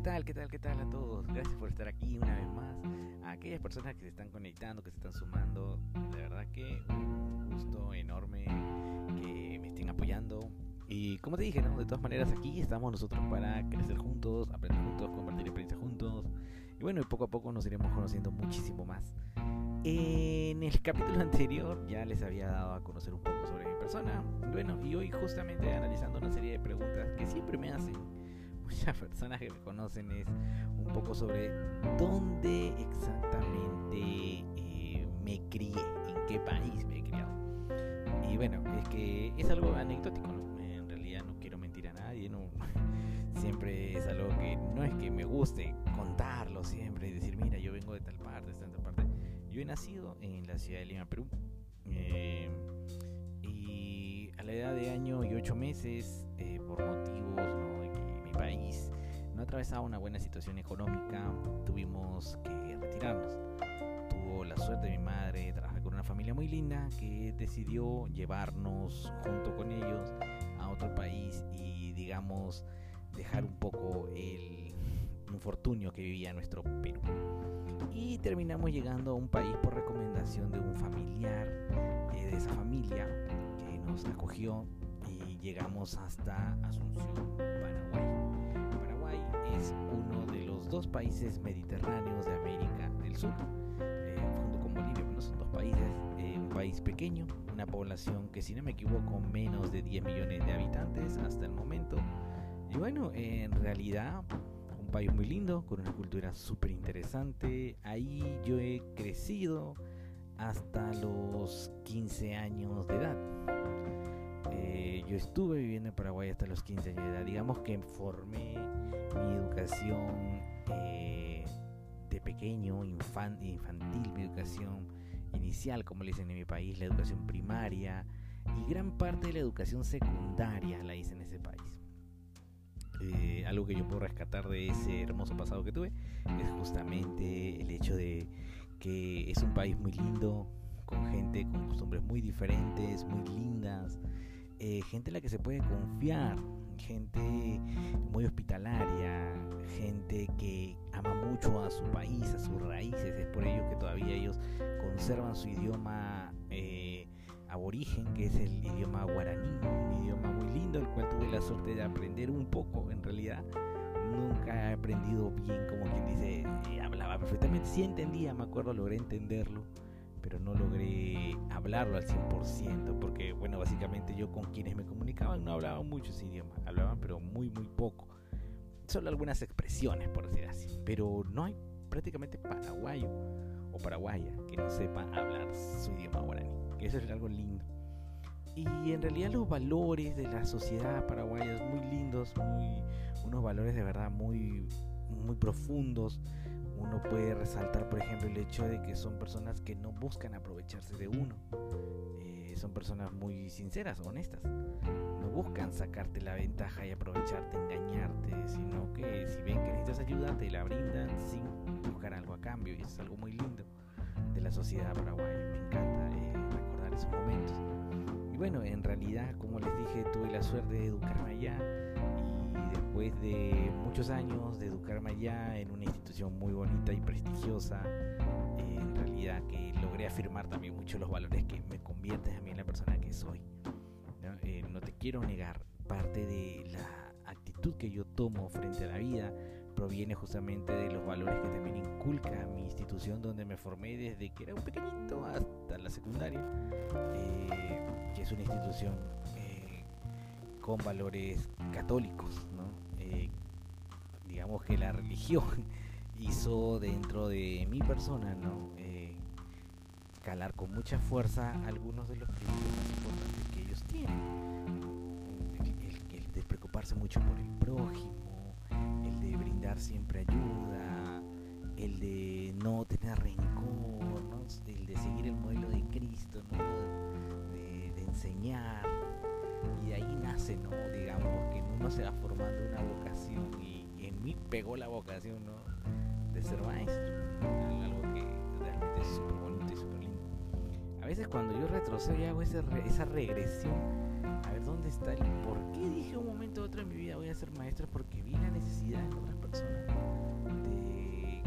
¿Qué tal? ¿Qué tal? ¿Qué tal a todos? Gracias por estar aquí una vez más. A aquellas personas que se están conectando, que se están sumando, de verdad que un gusto enorme que me estén apoyando. Y como te dije, ¿no? De todas maneras aquí estamos nosotros para crecer juntos, aprender juntos, compartir experiencias juntos. Y bueno, y poco a poco nos iremos conociendo muchísimo más. En el capítulo anterior ya les había dado a conocer un poco sobre mi persona. Bueno, y hoy justamente analizando una serie de preguntas que siempre me hacen muchas personas que me conocen es un poco sobre dónde exactamente eh, me crié, en qué país me he criado. Y bueno, es que es algo anecdótico, en realidad no quiero mentir a nadie, no, siempre es algo que no es que me guste contarlo siempre y decir, mira, yo vengo de tal parte, de tal parte. Yo he nacido en la ciudad de Lima, Perú. Eh, y a la edad de año y ocho meses, eh, por motivos ¿no? No atravesaba una buena situación económica, tuvimos que retirarnos. Tuvo la suerte de mi madre trabajar con una familia muy linda que decidió llevarnos junto con ellos a otro país y digamos dejar un poco el infortunio que vivía nuestro Perú. Y terminamos llegando a un país por recomendación de un familiar eh, de esa familia que nos acogió y llegamos hasta Asunción, es uno de los dos países mediterráneos de América del Sur, eh, junto con Bolivia, bueno, son dos países, eh, un país pequeño, una población que si no me equivoco menos de 10 millones de habitantes hasta el momento. Y bueno, en realidad país muy lindo, con una cultura súper interesante. Ahí yo he crecido hasta los 15 años de edad. Yo estuve viviendo en Paraguay hasta los 15 años de edad. Digamos que formé mi educación eh, de pequeño, infantil, mi educación inicial, como le dicen en mi país, la educación primaria y gran parte de la educación secundaria la hice en ese país. Eh, algo que yo puedo rescatar de ese hermoso pasado que tuve es justamente el hecho de que es un país muy lindo, con gente con costumbres muy diferentes, muy lindas, eh, gente en la que se puede confiar, gente muy hospitalaria, gente que ama mucho a su país, a sus raíces, es por ello que todavía ellos conservan su idioma eh, aborigen, que es el idioma guaraní, un idioma muy lindo, el cual tuve la suerte de aprender un poco, en realidad nunca he aprendido bien, como quien dice, eh, hablaba perfectamente, sí entendía, me acuerdo, logré entenderlo, pero no logré hablarlo al 100%, porque bueno, básicamente yo con quienes me comunicaban no hablaban mucho ese idioma, hablaban pero muy, muy poco, solo algunas expresiones, por decir así, pero no hay prácticamente paraguayo o paraguaya que no sepa hablar su idioma guaraní que eso es algo lindo. Y en realidad los valores de la sociedad paraguaya son muy lindos, muy, unos valores de verdad muy, muy profundos. Uno puede resaltar, por ejemplo, el hecho de que son personas que no buscan aprovecharse de uno. Eh, son personas muy sinceras, honestas. No buscan sacarte la ventaja y aprovecharte, engañarte, sino que si ven que necesitas ayuda, te la brindan sin buscar algo a cambio. Y es algo muy lindo de la sociedad paraguaya. Me encanta. Eh, esos momentos. Y bueno, en realidad, como les dije, tuve la suerte de educarme allá después de muchos años de educarme allá en una institución muy bonita y prestigiosa, eh, en realidad que logré afirmar también mucho los valores que me convierten a mí en la persona que soy. ¿no? Eh, no te quiero negar, parte de la actitud que yo tomo frente a la vida proviene justamente de los valores que también inculca mi institución donde me formé desde que era un pequeñito hasta la secundaria, eh, que es una institución con valores católicos, eh, digamos que la religión hizo dentro de mi persona, ¿no? calar con mucha fuerza algunos de los principios más importantes que ellos tienen. el de preocuparse mucho por el prójimo, siempre ayuda, el de no tener rencor, el de seguir el modelo de Cristo, de, enseñar. Y de ahí nace, ¿no? digamos, que uno se va formando una vocación y, en mí pegó la vocación de ser maestro. Algo que realmente es súper bonito y súper lindo. A veces cuando yo retrocedo y hago esa regresión, a ver dónde está el por qué dije un momento u otro en mi vida voy a ser maestro porque vi la necesidad en otras personas de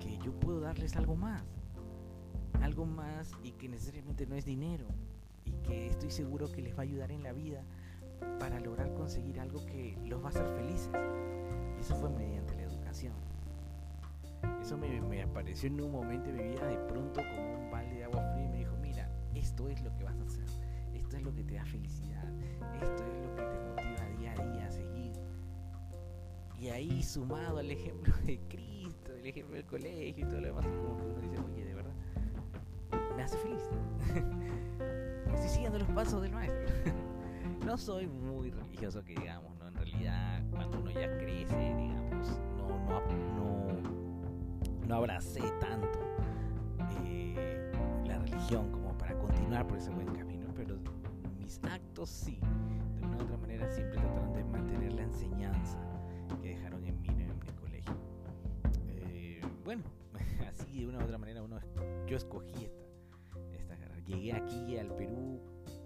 que yo puedo darles algo más. Algo más y que necesariamente no es dinero. Que estoy seguro que les va a ayudar en la vida para lograr conseguir algo que los va a hacer felices. Y eso fue mediante la educación. Eso me, me apareció en un momento de mi vida de pronto como un balde de agua fría y me dijo, mira, esto es lo que vas a hacer. Esto es lo que te da felicidad. Esto es lo que te motiva día a día a seguir. Y ahí sumado al ejemplo de Cristo, el ejemplo del colegio y todo lo demás, como que uno dice, oye, hace feliz. Estoy siguiendo los pasos del maestro. no soy muy religioso que digamos, ¿no? En realidad, cuando uno ya crece, digamos, no, no, no, no abracé tanto eh, la religión como para continuar por ese buen camino, pero mis actos sí, de una u otra manera siempre trataron de mantener la enseñanza que dejaron en mí en el colegio. Eh, bueno, así de una u otra manera uno, yo escogí esta. Llegué aquí al Perú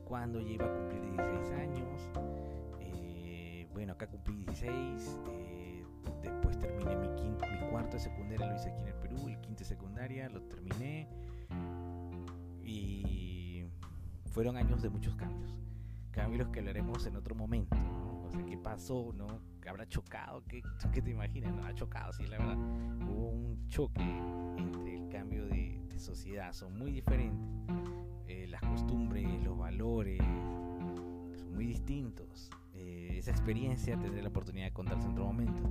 cuando ya iba a cumplir 16 años. Eh, bueno, acá cumplí 16. Eh, después terminé mi, quinto, cuarto de secundaria, lo hice aquí en el Perú. El quinto de secundaria lo terminé. Y fueron años de muchos cambios. Cambios que hablaremos en otro momento. O sea, ¿qué pasó? ¿no? ¿Habrá chocado? ¿Qué, te imaginas? No, ha chocado, sí, la verdad. Hubo un choque entre el cambio de, de sociedad. Son muy diferentes las costumbres, los valores, son muy distintos. Eh, esa experiencia tendré la oportunidad de contarse en otro momento.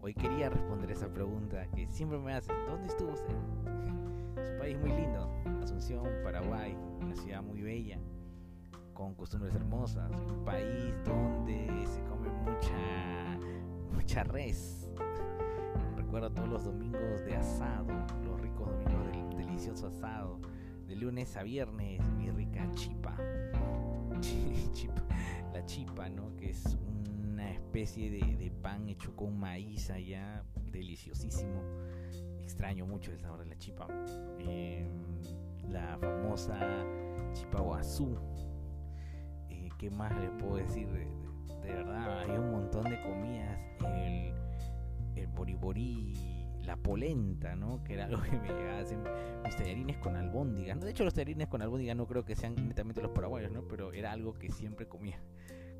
Hoy quería responder esa pregunta que siempre me hacen, ¿dónde estuvo usted? es un país muy lindo, Asunción, Paraguay, una ciudad muy bella, con costumbres hermosas, un país donde se come mucha, mucha res. Recuerdo todos los domingos de asado, los ricos domingos del delicioso asado de lunes a viernes, chipa. la chipa, ¿no? Que es una especie de, pan hecho con maíz allá, deliciosísimo. Extraño mucho el sabor de la chipa. Eh, la famosa chipa guazú. Eh, ¿Qué más le puedo decir? De, de, de, verdad, hay un montón de polenta, ¿no? Que era algo que me llegaba hacer mis tallarines con albóndigas. De hecho, los tallarines con albóndigas no creo que sean netamente los paraguayos, ¿no? Pero era algo que siempre comía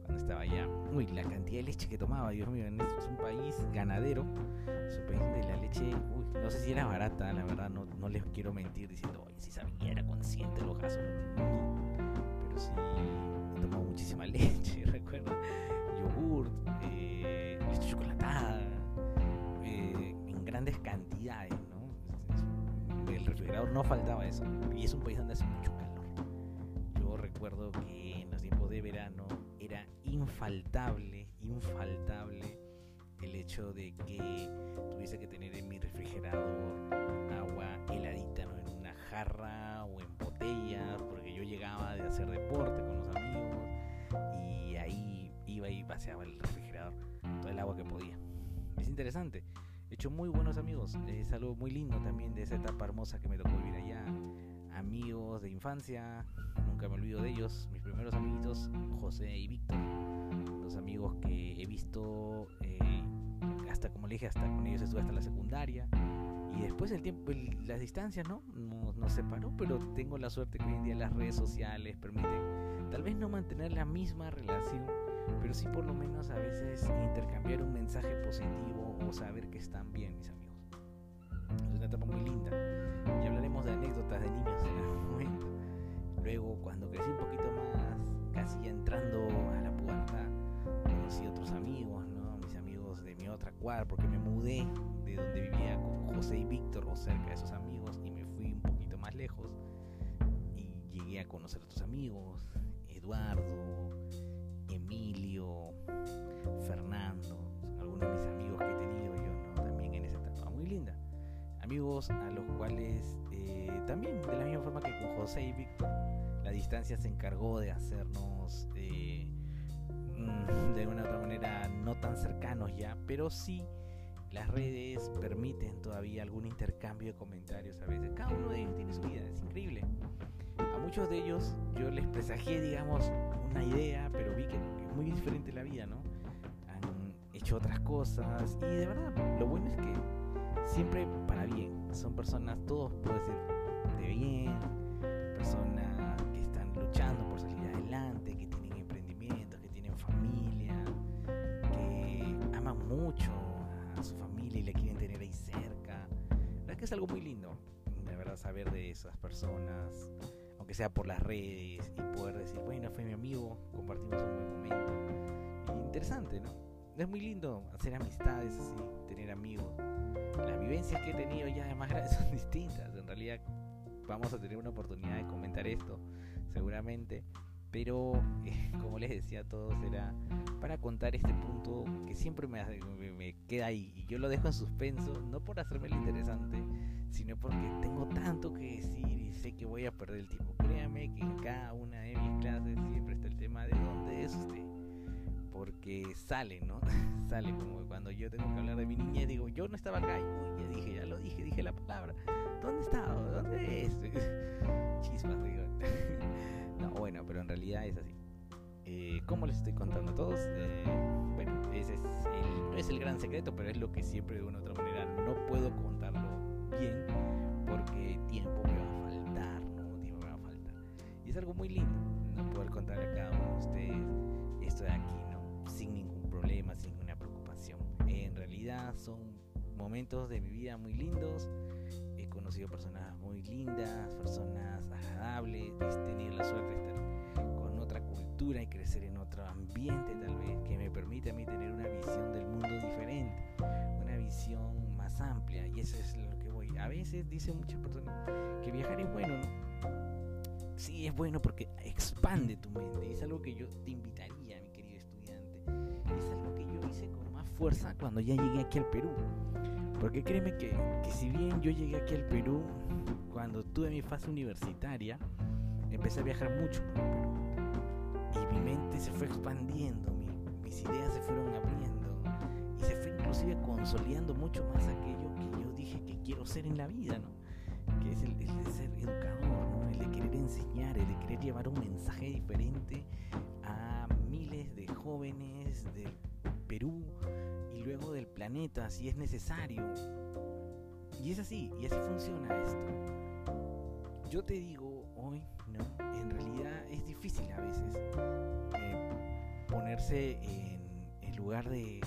cuando estaba allá. Uy, la cantidad de leche que tomaba, Dios mío, es un país ganadero, es un la leche, uy, no sé si era barata, la verdad, no, no les quiero mentir diciendo, oye, si sabía, era consciente los casos, no, pero sí, tomaba muchísima leche, recuerdo, yogurt, eh, chocolatada, grandes cantidades, ¿no? El refrigerador no faltaba eso. Y es un país donde hace mucho calor. Yo recuerdo que en los tiempos de verano era infaltable, infaltable el hecho de que tuviese que tener en mi refrigerador agua heladita, ¿no? En una jarra o en botella, porque yo llegaba de hacer deporte con los amigos y ahí iba y vaciaba el refrigerador, todo el agua que podía. Es interesante he hecho muy buenos amigos. Es algo muy lindo también de esa etapa hermosa que me tocó vivir allá. Amigos de infancia, nunca me olvido de ellos. Mis primeros amiguitos, José y Víctor. Los amigos que he visto eh, hasta, como le dije, hasta con ellos estuve hasta la secundaria. Y después el tiempo, el, las distancias, ¿no? Nos, nos separó, pero tengo la suerte que hoy en día las redes sociales permiten tal vez no mantener la misma relación pero sí por lo menos a veces intercambiar un mensaje positivo o saber que están bien mis amigos. Es una etapa muy linda y hablaremos de anécdotas de niños en algún momento. Luego cuando crecí un poquito más, casi ya entrando a la puerta, conocí otros amigos, ¿no? Mis amigos de mi otra cuadra, porque me mudé de donde vivía con José y Víctor o cerca de esos amigos y me fui un poquito más lejos y llegué a conocer otros amigos, Eduardo, Emilio, Fernando, algunos de mis amigos que he tenido yo también en esa etapa muy linda. Amigos a los cuales eh, también, de la misma forma que con José y Víctor, la distancia se encargó de hacernos eh, de una u otra manera no tan cercanos ya, pero sí las redes permiten todavía algún intercambio de comentarios a veces. Cada uno de ellos tiene su vida, es increíble. Muchos de ellos yo les presagié, digamos, una idea, pero vi que es muy diferente la vida, ¿no? hecho otras cosas. Y de verdad, lo bueno es que siempre para bien. Son personas, todos puedo decir, de bien, personas que están luchando por salir adelante, que tienen emprendimientos, que tienen familia, que aman mucho a su familia y le quieren tener ahí cerca. La verdad que es algo muy lindo, de verdad, saber de esas personas, aunque sea por las redes, y poder decir, bueno, fue mi amigo, compartimos un buen momento. interesante, ¿no? Es muy lindo hacer amistades así, tener amigos. Las vivencias que he tenido ya más grandes son distintas. En realidad vamos a tener una oportunidad de comentar esto, seguramente. Pero, como les decía era para contar este punto que siempre me, me, queda ahí. Y yo lo dejo en suspenso, no por hacerme lo interesante, sino porque tengo tanto que decir y sé que voy a perder el tiempo. Créame que en cada una de mis clases siempre está el tema de dónde es usted. Porque sale, ¿no? sale como cuando yo tengo que hablar de mi niña digo, yo no estaba acá. Y ya dije, ya lo dije, dije la palabra. ¿Dónde está? ¿Dónde es? Chispas, digo. no, bueno, pero en realidad es así. Eh, ¿Cómo les estoy contando a todos? Eh, bueno, ese es el, no es el gran secreto, pero es lo que siempre de una u otra manera no puedo contarlo bien porque tiempo me va a faltar, ¿no? Tiempo me va a faltar. Y es algo muy lindo, poder contar a cada uno de ustedes esto de aquí, ¿no? Sin ningún problema, sin ninguna preocupación. En realidad son momentos de mi vida muy lindos conocido personas muy lindas, personas agradables, es tener la suerte de estar cultura y crecer en otro ambiente tal vez que me permite a mí tener una visión del mundo diferente, una visión más amplia y eso es lo que voy. A veces dicen muchas personas que viajar es bueno, ¿no? Sí, es bueno porque expande tu mente y es algo que yo te invitaría, mi querido estudiante. Es algo que yo hice con más fuerza cuando ya llegué aquí al Perú porque créeme que, si bien yo llegué aquí al Perú, cuando tuve mi fase universitaria, empecé a viajar mucho por el Perú. Y mi mente se fue expandiendo, mis ideas se fueron abriendo y se fue inclusive consolidando mucho más aquello que yo dije que quiero ser en la vida, ¿no? Que es el, de ser educador, ¿no? El de querer enseñar, el de querer llevar un mensaje diferente a miles de jóvenes del Perú luego del planeta si es necesario. Y es así, y así funciona esto. Yo te digo hoy, ¿no? En realidad es difícil a veces eh, ponerse en el lugar de,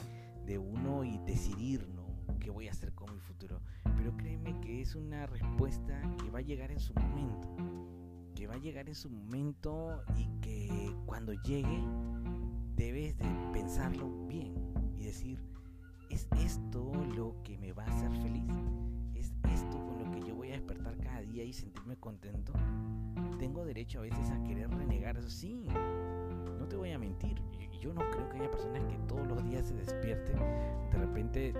de uno y decidir, ¿no? ¿Qué voy a hacer con mi futuro? Pero créeme que es una respuesta que va a llegar en su momento. Que va a llegar en su momento y que cuando llegue debes de pensarlo bien y decir, ¿Es esto lo que me va a hacer feliz? Día y sentirme contento? Tengo derecho a veces a querer renegar. Sí, no te voy a mentir. Yo no creo que haya personas que todos los días se despierten de repente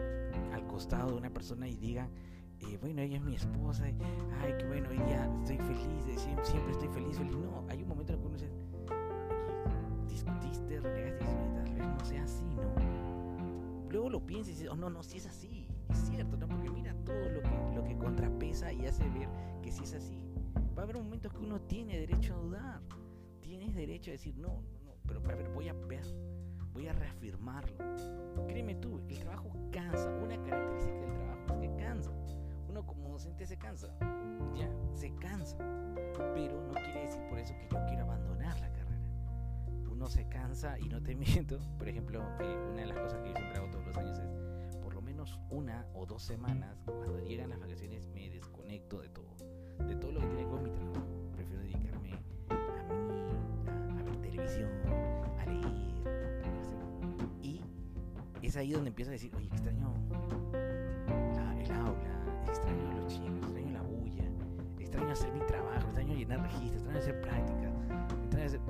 al costado de una persona y digan, eh, bueno, ella es mi esposa, ay, qué bueno, día estoy feliz, siempre, estoy feliz, feliz. No, hay un momento en el que uno dice, discutiste, renegaste, y tal vez no sea así, ¿no? luego lo piensas y dices, oh no, no, si es así, es cierto, ¿no? Porque mira todo lo que, lo que contrapesa y hace ver que si es así. Va a haber momentos que uno tiene derecho a dudar, tienes derecho a decir, no, no, pero a ver, voy a ver, voy a reafirmarlo. Créeme tú, el trabajo cansa, una característica del trabajo es que cansa. Uno como docente se cansa, ya, se cansa, pero no quiere decir por eso que yo quiero abandonar la carrera uno se cansa y no te miento. Por ejemplo, eh, una de las cosas que yo siempre hago todos los años es, una o dos semanas, cuando llegan las vacaciones, me desconecto de todo. De todo lo que tiene con mi trabajo. Prefiero dedicarme a mí, a, televisión, a leer. Y es ahí donde empiezo a decir, oye, extraño el aula, extraño los chicos, extraño la bulla, extraño hacer mi trabajo, extraño llenar registros, extraño hacer prácticas, extraño hacer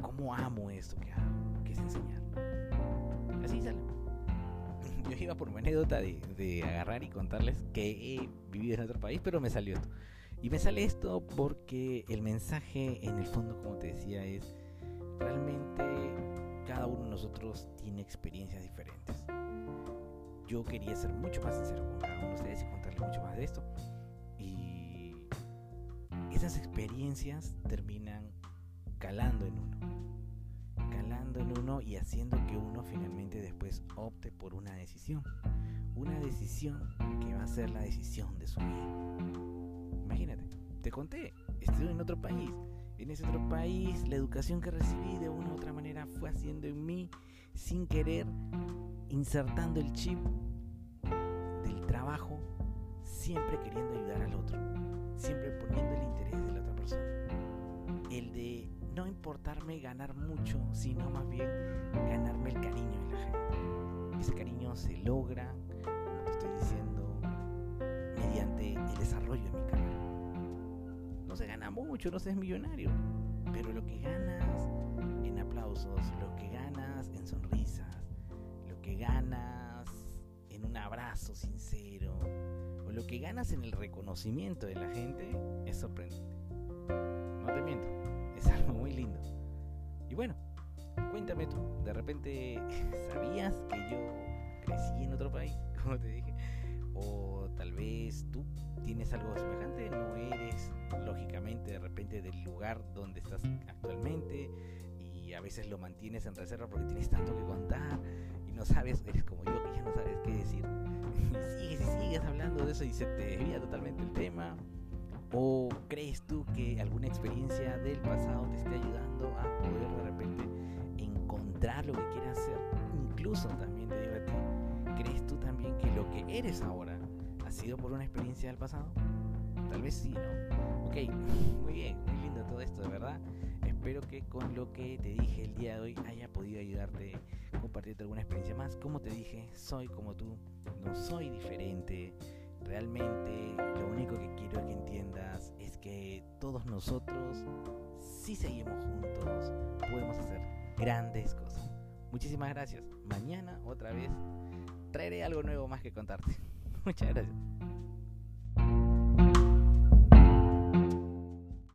¿cómo amo esto que hago? Que es enseñar. Iba por una anécdota de, agarrar y contarles que he vivido en otro país, pero me salió esto. Y me sale esto porque el mensaje en el fondo, como te decía, es realmente cada uno de nosotros tiene experiencias diferentes. Yo quería ser mucho más sincero con cada uno de ustedes y contarles mucho más de esto. Y esas experiencias terminan calando en uno, trabajando en uno y haciendo que uno finalmente después opte por una decisión. Una decisión que va a ser la decisión de su vida. Imagínate, te conté, estoy en otro país. En ese otro país, la educación que recibí de una u otra manera fue haciendo en mí, sin querer, insertando el chip del trabajo, siempre queriendo ayudar al otro, siempre poniendo el interés de la otra persona. El de no importarme ganar mucho, sino más bien ganarme el cariño de la gente. Ese cariño se logra, como te estoy diciendo, mediante el desarrollo de mi carrera. No se gana mucho, no se es millonario, pero lo que ganas en aplausos, lo que ganas en sonrisas, lo que ganas en un abrazo sincero, o lo que ganas en el reconocimiento de la gente, es sorprendente. No te miento bueno, cuéntame tú, de repente, ¿sabías que yo crecí en otro país, como te dije? O tal vez tú tienes algo semejante, no eres lógicamente de repente del lugar donde estás actualmente y a veces lo mantienes en reserva porque tienes tanto que contar y no sabes, eres como yo que ya no sabes qué decir. Y sigues y sigues hablando de eso y se te desvía totalmente el tema ¿O crees tú que alguna experiencia del pasado te esté ayudando a poder de repente encontrar lo que quieras hacer? Incluso también te digo a ti, ¿crees tú también que lo que eres ahora ha sido por una experiencia del pasado? Tal vez sí, ¿no? Ok, muy bien, muy lindo todo esto, de verdad. Espero que con lo que te dije el día de hoy haya podido ayudarte, compartirte alguna experiencia más. Como te dije, soy como tú, no soy diferente Realmente lo único que quiero que entiendas es que todos nosotros, si seguimos juntos, podemos hacer grandes cosas. Muchísimas gracias. Mañana otra vez traeré algo nuevo más que contarte. Muchas gracias.